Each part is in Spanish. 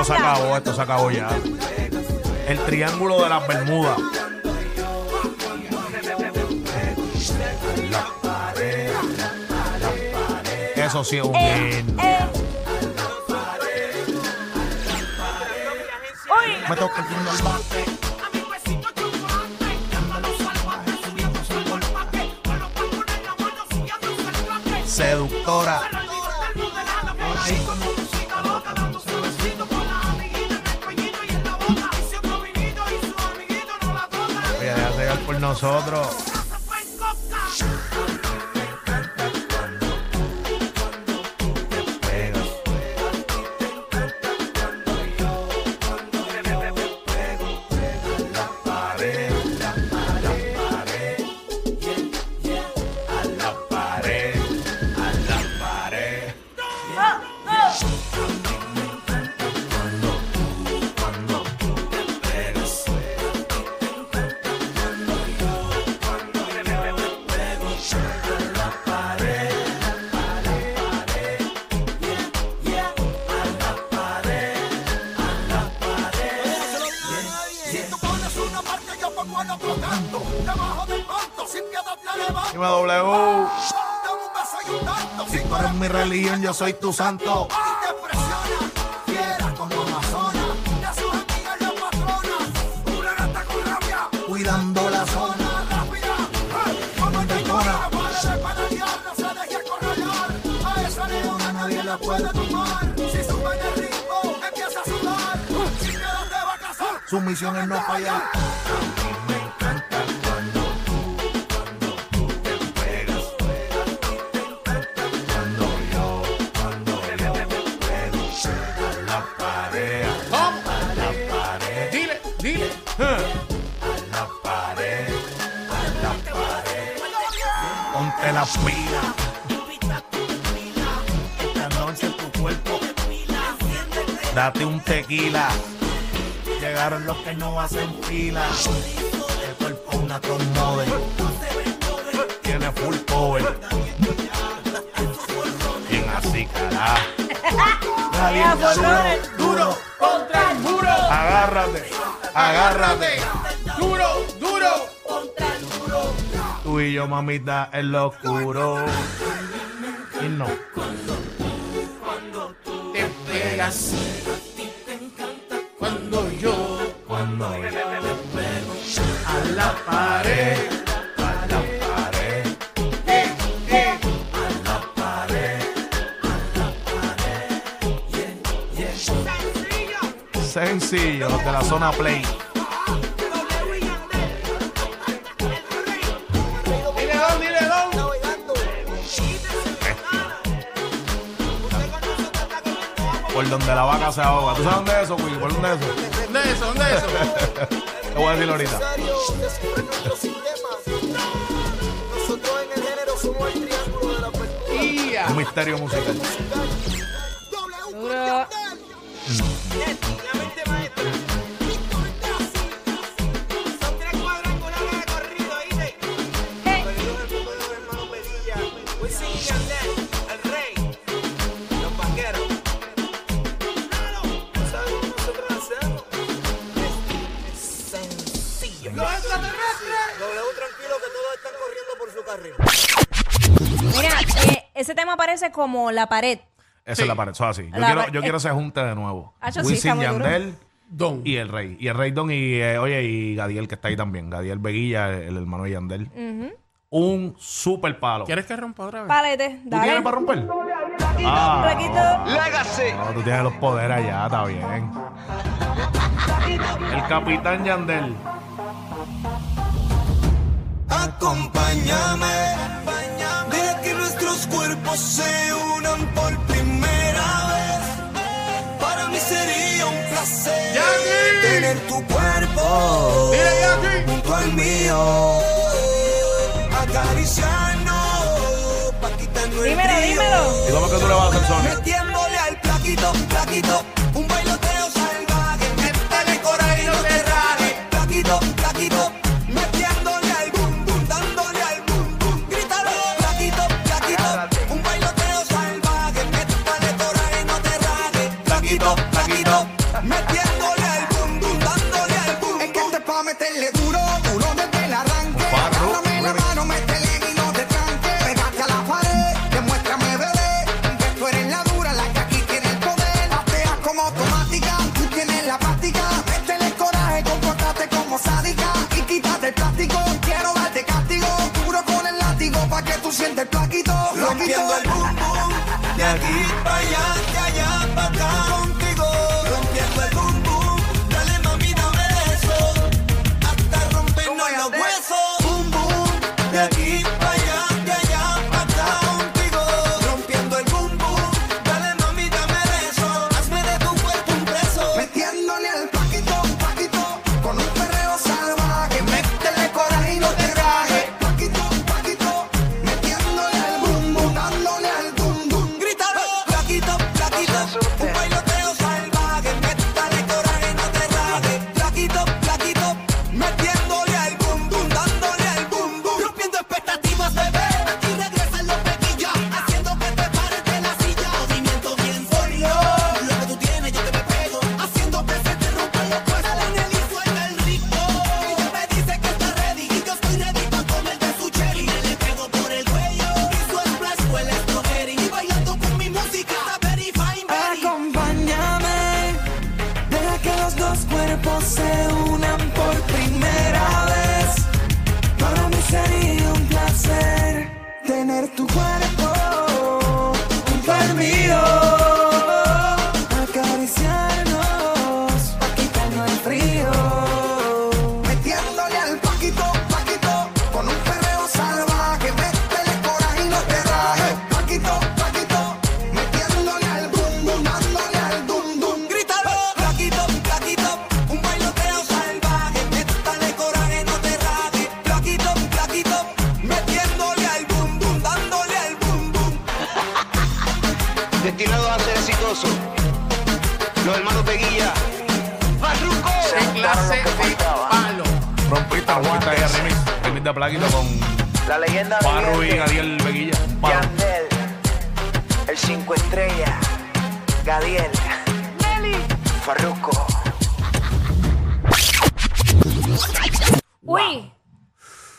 esto se acabó, esto se acabó ya. El triángulo de las Bermudas. Eso sí es un Eh, eh. Me toca el. Seductora. Nosotros. Soy tu santo. Cuidando la zona. Nadie la puede tomar. Si sube de ritmo, empieza a sudar. Sin miedo te va a casar. Su misión es no fallar. La pila. Esta noche tu cuerpo. Date un tequila. Llegaron los que no hacen fila. El cuerpo una model. Tiene full power. Bien así, borrones. Duro contra el muro. Agárrate, agárrate. Duro, yo, mamita, en lo oscuro. Y no. Te pegas. Cuando yo Cuando yo a la pared. a la pared, Eh, eh. a la pared. Sencillo, los de la zona play. Por donde la vaca se ahoga. ¿Tú sabes dónde es eso, Wiki? ¿Por dónde es eso? ¿Dónde es eso? ¿Dónde es eso? Te voy a decir ahorita. Nosotros en el género somos el triángulo de la apertura. Ia. Un misterio musical. Duro. Hey. Ese tema aparece como la pared. Esa Sí. es la pared, eso es así. Yo La quiero, pared- yo quiero ese junte de nuevo. Hacho, sí, Wisin está muy duro. Yandel Don. y el Rey. Y el Rey Don y, eh, oye, y Gadiel que está ahí también. Gadiel Veguilla, el hermano de Yandel. Un super palo. ¿Quieres que rompa otra vez? Palete, ¿Tú dale. tienes para romper? Ah, Requito. no, tú tienes los poderes allá, está bien. El capitán Yandel. Acompáñame, nuestros cuerpos se unan por primera vez. Para mí sería un placer tener tu cuerpo junto al mío, acariciarnos pa' quitarnos el Dímelo, frío. ¿Y cómo que tú le vas a hacer Sony? Metiéndole al plaquito, plaquito, una plaquita remix. Remix de plaquita con. La leyenda Juan Rubín, Adiel Beguilla. Yandel, el 5 estrellas, Gadiel, Nelly, Farruco. Uy.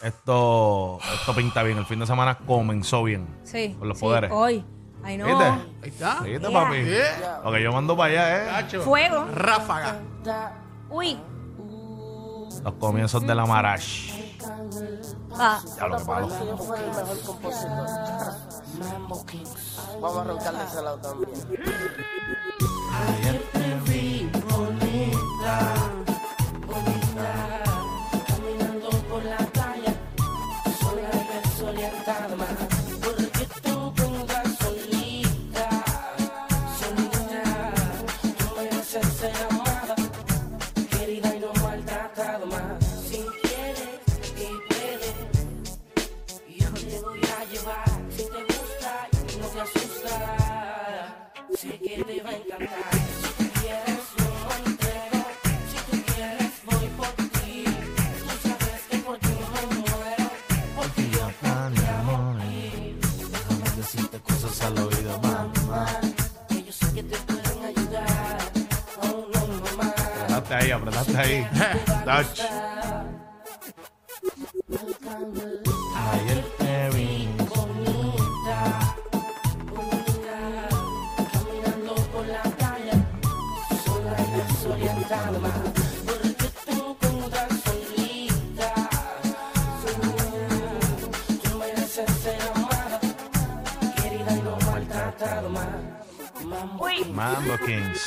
Esto, esto pinta bien. El fin de semana comenzó bien. Sí. Con los poderes. Hoy. Ay, no. ¿Viste? Ahí está. ¿Viste, yeah. papi? Yeah. Lo que yo mando para allá eh. es. Fuego. Ráfaga. Uy. Los comienzos de la Marash. Ah. Ya lo que malo. mejor compositor. Vamos a arrancarle ese lado también. Ayer te vi bonita, bonita, caminando por la calle, sola y desorientada. Porque tú pongas solita, solita, tú me haces Mambo Kings.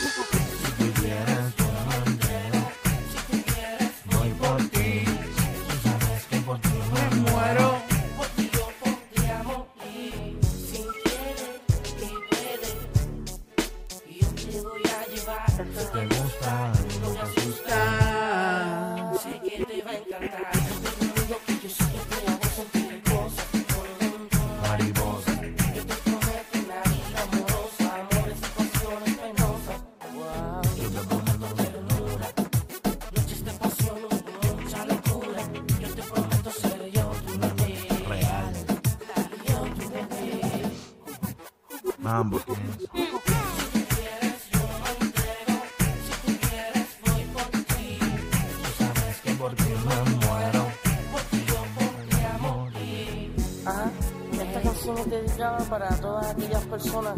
Ajá. Esta canción es dedicada para todas aquellas personas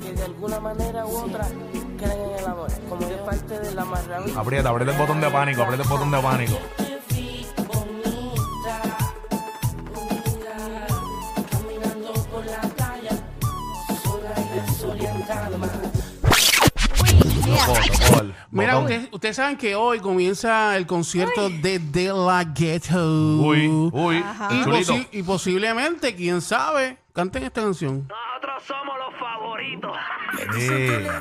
que de alguna manera u otra creen en el amor, como de parte de la marravilla. Aprieta, aprieta el botón de pánico, aprieta el botón de pánico. Mira, ustedes, saben que hoy comienza el concierto de De La Ghetto. Uy, uy, Y, chulito. posi- y posiblemente, quién sabe, canten esta canción. Nosotros somos los favoritos. Sí,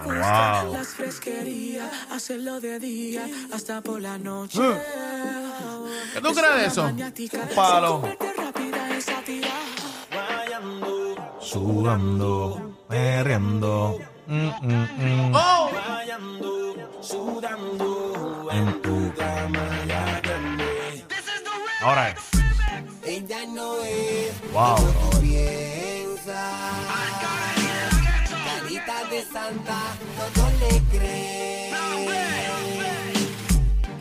wow. Las fresquerías, hacerlo de día hasta por la noche. ¿Qué tú crees de eso? Palo. Sudando, perreando. mm, mm, mm. ¡Oh! En tu cama ya Ahora es. Ella no es Wow. como piensa. Carita de santa, todo le cree.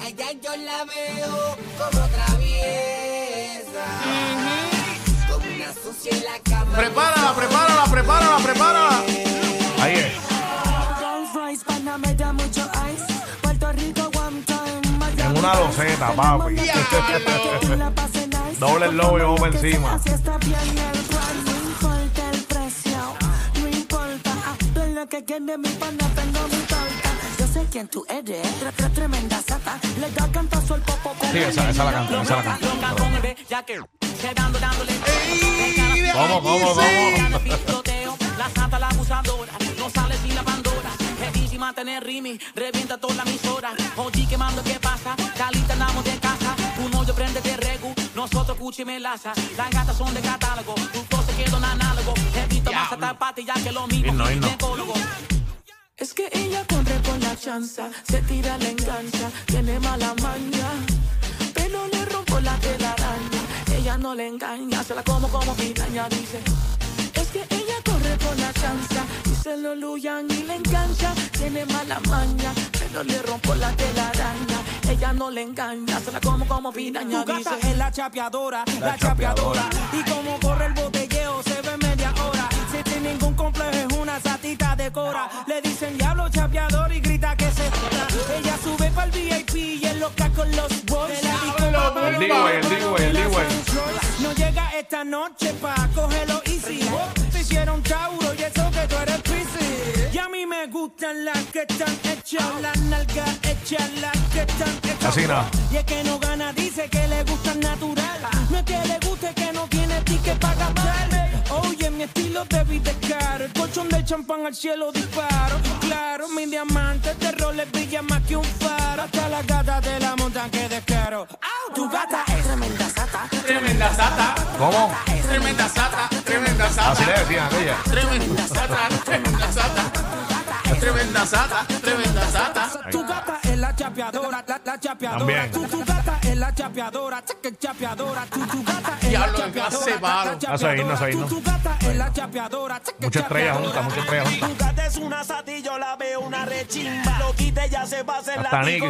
A ella yo la veo como traviesa. Como una sucia en la cama. Prepárala, prepárala, prepárala, prepárala. Ahí es. En una loseta, papi. Doble el lobo y vamos encima. Así está bien el cual, no importa el precio. No importa, ah, tú es lo que quiere mi pana, tengo mi torta. Yo sé quién tú eres, tre- tre- tremenda sata. Le da cantazo al popo con Sí, esa, esa la canto, esa la canto. Vamos, vamos, vamos. Tener rimi, revienta toda la emisora. Oye, quemando, ¿qué pasa? Calita, andamos de casa. Un hoyo prende de regu, nosotros cuchi melaza. Las gatas son de catálogo, tu cosa quedó en análogo. He visto más hasta pati ya que lo mismo. Himno. ginecólogo. Es que ella corre por la chanza, se tira, le engancha, tiene mala maña. Pero le rompo la telaraña, ella no le engaña, se la como como piraña, dice. Es que ella corre por la chanza se lo luyan y le engancha, tiene mala maña. Pero le rompo la telaraña, ella no le engaña, se la como como piraña, Tu dice. gata es la chapeadora, La chapeadora. Y como corre el botelleo, se ve media hora. Si sin ningún complejo es una satita de cora. Le dicen diablo chapeador y grita que se joda. Ella sube para el VIP y en los con los boys. El D-Way, el D-Way, el D-Way. No llega esta noche pa' cogerlo easy. Te hicieron Tauro y eso que tú eres Piscis. Y a mí me gustan las que están hechas, las nalgas hechas, las que están hechas. Así no. Y es que no gana, dice que le gustan natural. No es que le guste que no tiene ticket para gastar. Oye, mi estilo te viste caro. El colchón del champán al cielo disparo. Claro, mi diamante de roles brilla más que un faro. Hasta las gatas de la montan que descaro. ¡Au! Tu gata es tremenda sata. Tremenda sata, ¿Cómo? tremenda sata, tremenda sata. Así le Tremenda sata, tremenda sata. Tremenda sata, tremenda sata. Tu gata es la chapeadora, la, la chapeadora. También. Tu, tu gata es la chapeadora, chapeadora. Tu, tu gata es la chapeadora. eso es himno. Tu, tu gata es la chapeadora, juntas. Tu gata es una sata y yo la veo una rechimba. Lo quite ya se va a hacer la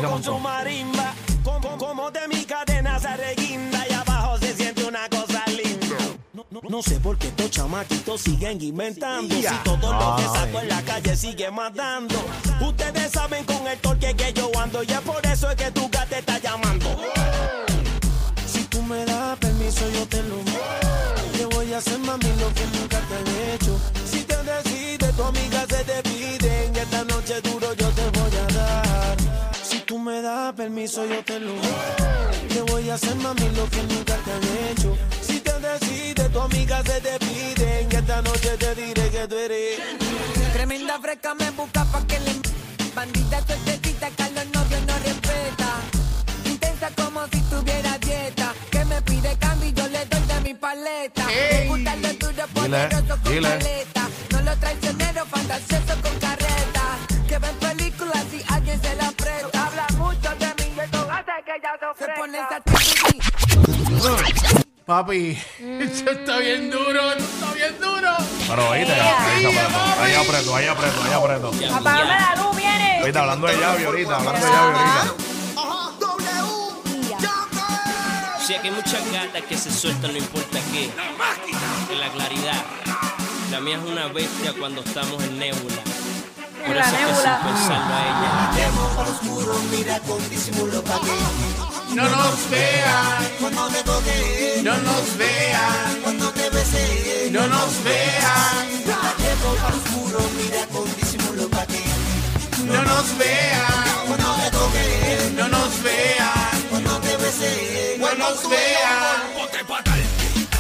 con su marimba. Como, como de mi cadena se reguinda y No, sé por qué estos chamaquitos siguen inventando. Si todo lo que saco en la calle sigue matando. Ustedes saben con el torque que yo ando y es por eso es que tu gata está llamando. Si tú me das permiso, yo te lo Te voy a hacer mami lo que nunca te han hecho. Si te decides, tu amiga se te pide. En esta noche duro yo te voy a dar. Si tú me das permiso, yo te lo Te voy a hacer mami lo que nunca te han hecho. Decides, tu amiga se te pide. En esta noche te diré que tú eres. Tremenda fresca me busca pa' que le bandita suertecita que a los novios no respeta. Intensa como si tuviera dieta. Que me pide cambio y yo le doy de mi paleta. Me gusta lo duro, poderoso con dile. paleta. No lo traicionero, fantasioso con carreta. Que ven películas si alguien se la presta. Habla mucho de mí y esto hace que ya se ofrezca. Se pone esa Papi, esto está bien duro, esto está bien duro. Pero oíste, ahí se apretó, ahí apretó, ahí apretó, ahí apretó. Apágame la luz, viene. Ahorita hablando de llave ahorita, hablando de llave ahorita. Si aquí hay muchas gatas que se sueltan, no importa qué. En la claridad. La mía es una bestia cuando estamos en nébula. Por En la eso es que sin pensarlo a ella. Mira con disimulo pa' No nos vean, cuando te toque, no nos vean, cuando te bese, no nos vean, Demo al oscuro, mira con disimulo pa' que no nos vean, cuando te toque, no nos vean, cuando te bese, no nos vean. Ponte.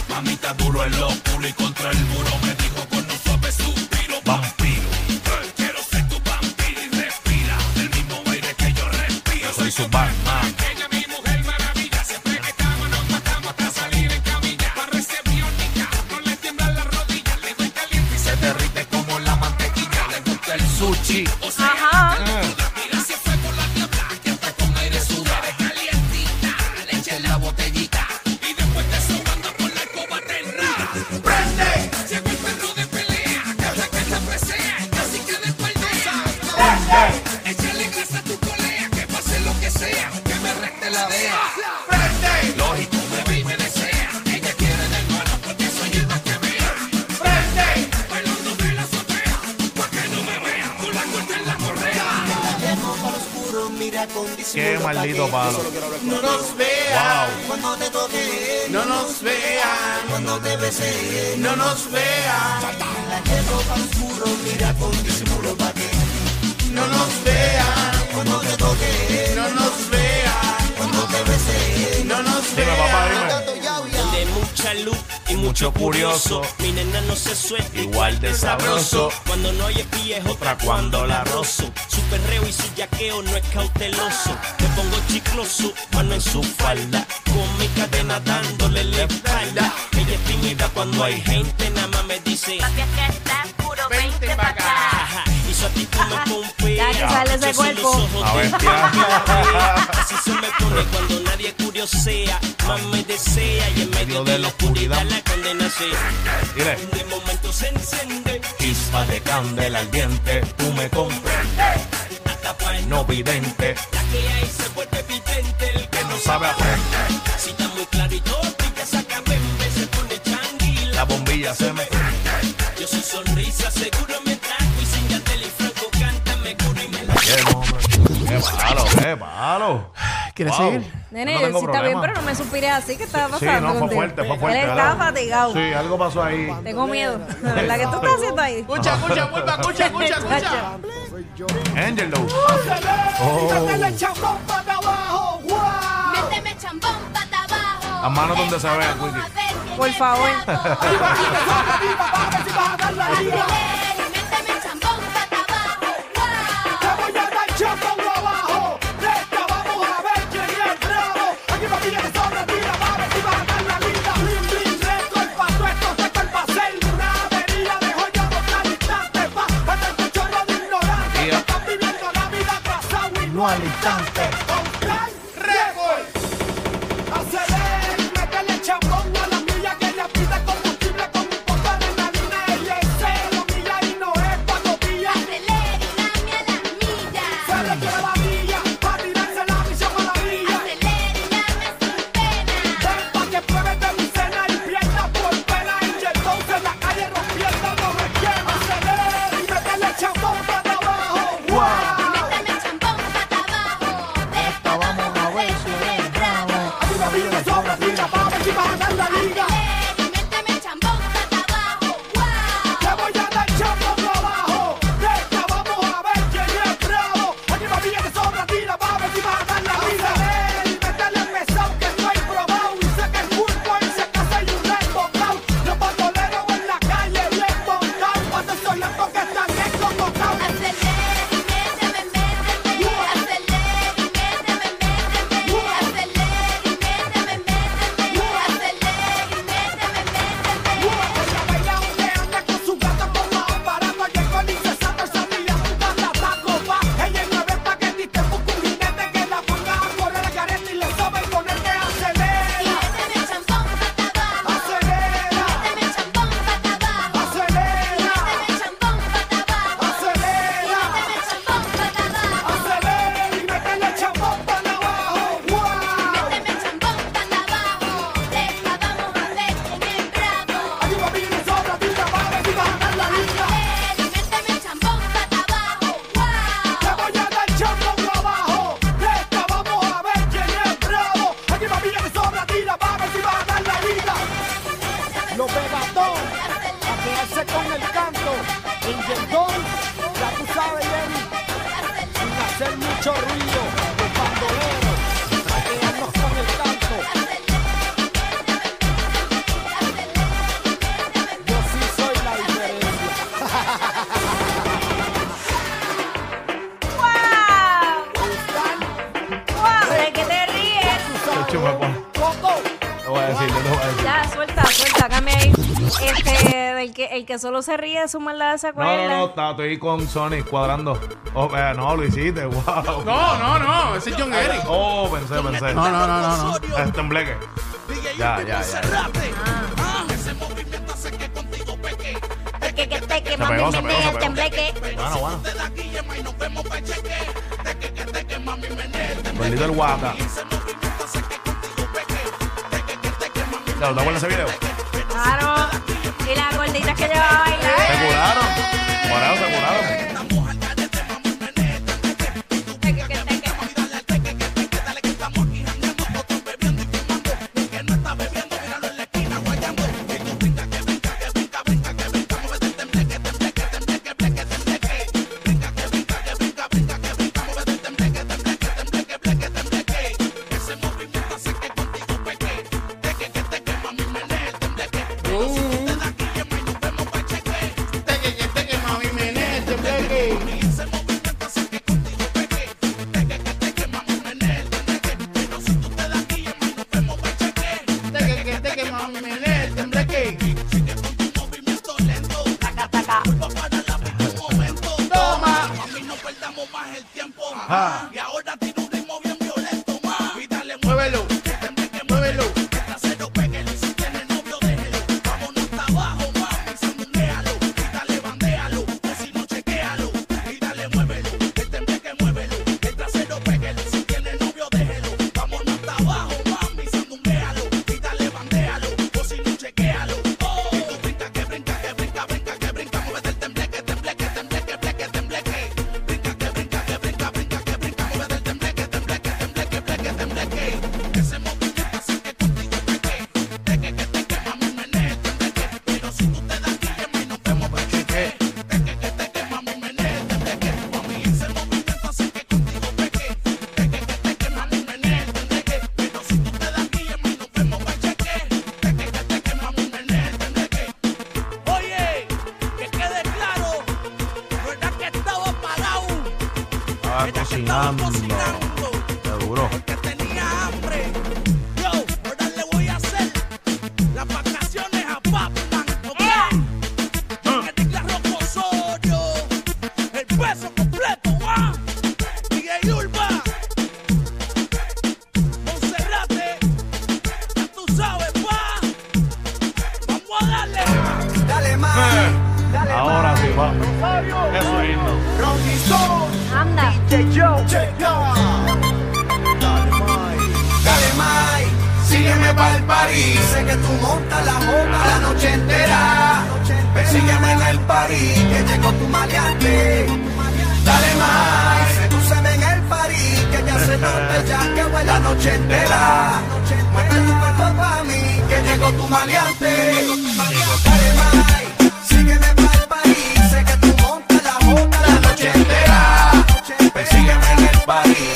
Mamita duro en lo oscuro y contra el muro me dijo con un suave suspiro. Vampiro. Quiero ser tu vampiro y respira el mismo aire que yo respiro. Soy su Batman. Mira con Qué maldito palo. No nos vean, cuando te toque, no nos vean, cuando te bese, no nos vean, oscuro, mira con disimulo pa' que no nos vean, cuando te toque, no nos vean, cuando te bese, no nos vean. Mucha luz y mucho curioso. Mi nena no se suelta Igual de sabroso. Cuando no hay espía es otra cuando la rozo. Su perreo y su yaqueo no es cauteloso. Me pongo chicloso, mano en su falda. Con mi cadena dándole la espalda. Ella es tímida cuando hay gente, nada más me dice. Papi, es que estás puro Vente 20 pa' pa' acá. Y su actitud me pompea. Ya que sale ese soy cuerpo. A ver. Así se me pone cuando nadie curiosea. Más me desea y en medio de la oscuridad la condena se. De momento se enciende. Chispa de candela al diente, tú me comprendes. Hasta el No vidente, La que hay se vuelve evidente. El que no sabe aprender. si está muy clarito, y que saca bembe, se pone changuila. La bombilla se me Yo su sonrisa seguro malo, qué malo. ¿Quieres Wow. seguir? Nene, No sí está bien, pero no me suspires así. ¿Qué estaba Sí, pasando? no, fue contigo? fuerte, fue fuerte. Él estaba fatigado. Sí, algo pasó ahí. Tengo miedo. De verdad, ¿qué tú estás haciendo ahí? Escucha, escucha, escucha, escucha, escucha, escucha. Angel Lou. Oh, Méteme chambón pata abajo. Las manos donde se quién Por favor. Que, solo se ríe de su maldad se No, no, no, está- estoy con Sony cuadrando. Oh, eh, no, lo hiciste, wow. No, no, no. Ese es John Eric. Oh, pensé, pensé. No, no, no, no, no. Es tembleque. Ya, ya, ya. Que, que, que, mami, me el tembleque. Bueno, bueno. Bendito el guata. ¿te acuerdas de ese video? Claro. Y las gorditas que llevaba a Se curaron. Por eso se curaron. Pa'l parís. Sé que tú montas la jota la noche entera. Persígueme en el parís, que llegó tu maleante. Dale más, que tú se en el parís, que ya se nota ya que huele la noche entera. Mueve tu cuerpo pa' mí, que llegó tu maleante. Dale más, sígueme pa'l parís. Sé que tú montas la jota la noche entera. Persígueme en el parís,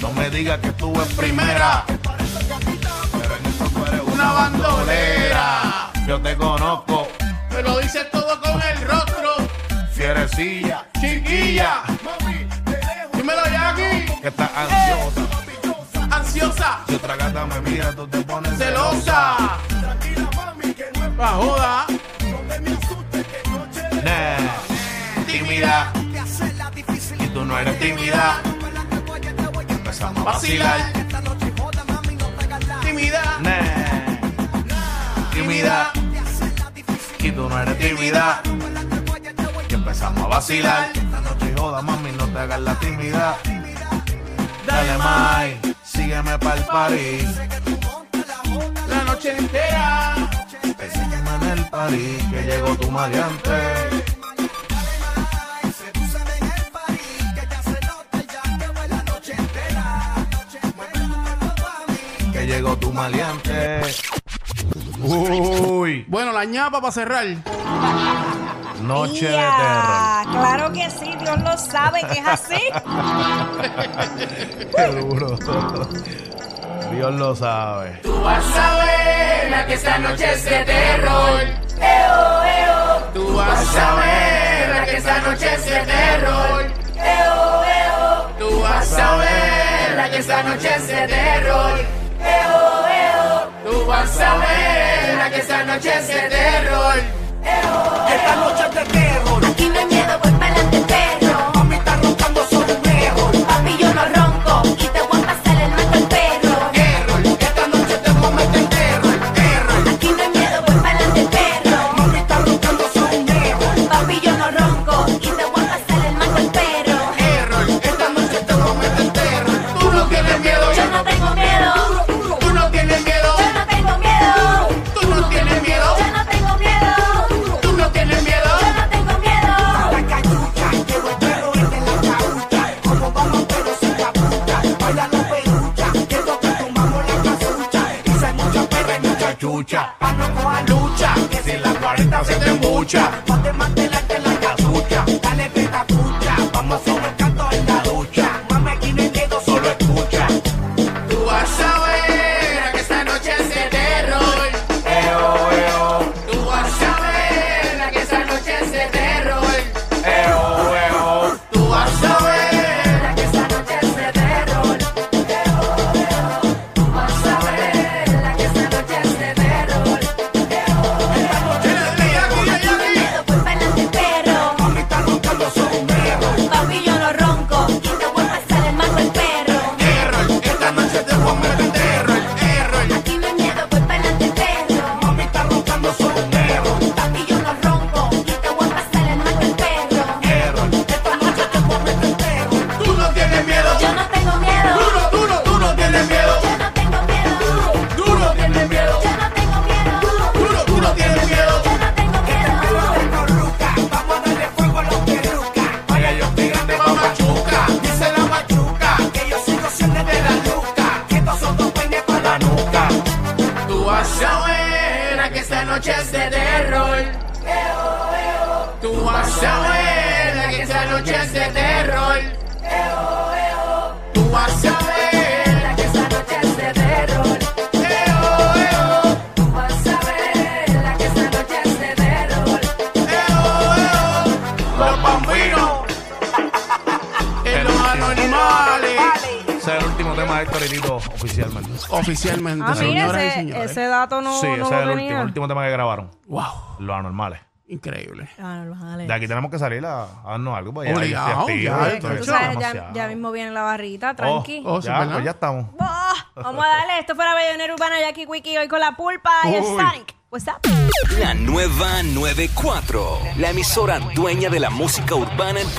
No me digas que tú eres primera. Pero en esto tú eres Una bandolera. Yo te conozco, Me lo dice todo con el rostro. fierecilla, Chiquilla. Dímelo, Jackie. que estás ansiosa. Ansiosa. Si otra gata me mira, tú te pones Celosa. Pa' joda. Nah, tímida. Y tú no eres tímida. Empezamos a vacilar. Tímida. Nah, tímida. y tú no eres tímida. Y empezamos a vacilar. Esta noche joda, mami, no te hagas la timidez. Dale, Mai, sígueme pa'l party. La noche entera. Sígueme en el party, que llegó tu maleante. Llegó tu maleante. Uy, Bueno, la ñapa para cerrar. noche de terror. Claro que sí, Dios lo sabe que es así. Qué duro. Dios lo sabe. Tú vas a ver la que esta noche es de terror. Eo, eo. Tú vas a ver la que esta noche es de terror. Eo, eo. Tú vas a ver la que esta noche es de terror. Vas a ver la que esta noche es de terror. Esta noche es de terror. Ver que esta noche es de terror. Tú vas a ver que esta noche es de terror. Tú vas a ver Que esta noche es de terror. Tú vas a ver que esta noche es de terror. Los bambinos. En los animales. Ese es el último tema de Héctor oficialmente. Oficialmente, Ah, mira, señoras y ese, señores. ese dato no, sí, no ese es el tenía. último, el último tema que grabaron. Wow, Los anormales. increíble. De aquí tenemos que salir a, a darnos algo. Ya, Obligado, ya, ya, estoy Tú hecho sabes, ya, demasiado. ya mismo viene la barrita, Oh, tranqui. Oh, ya, ¿verdad? pues ya estamos. Vamos a darle. Esto fue la Bellonera Urbana Jackie Quickie hoy con la pulpa y el. Sonic. What's up? La nueva 94. La emisora dueña de la música urbana en Puerto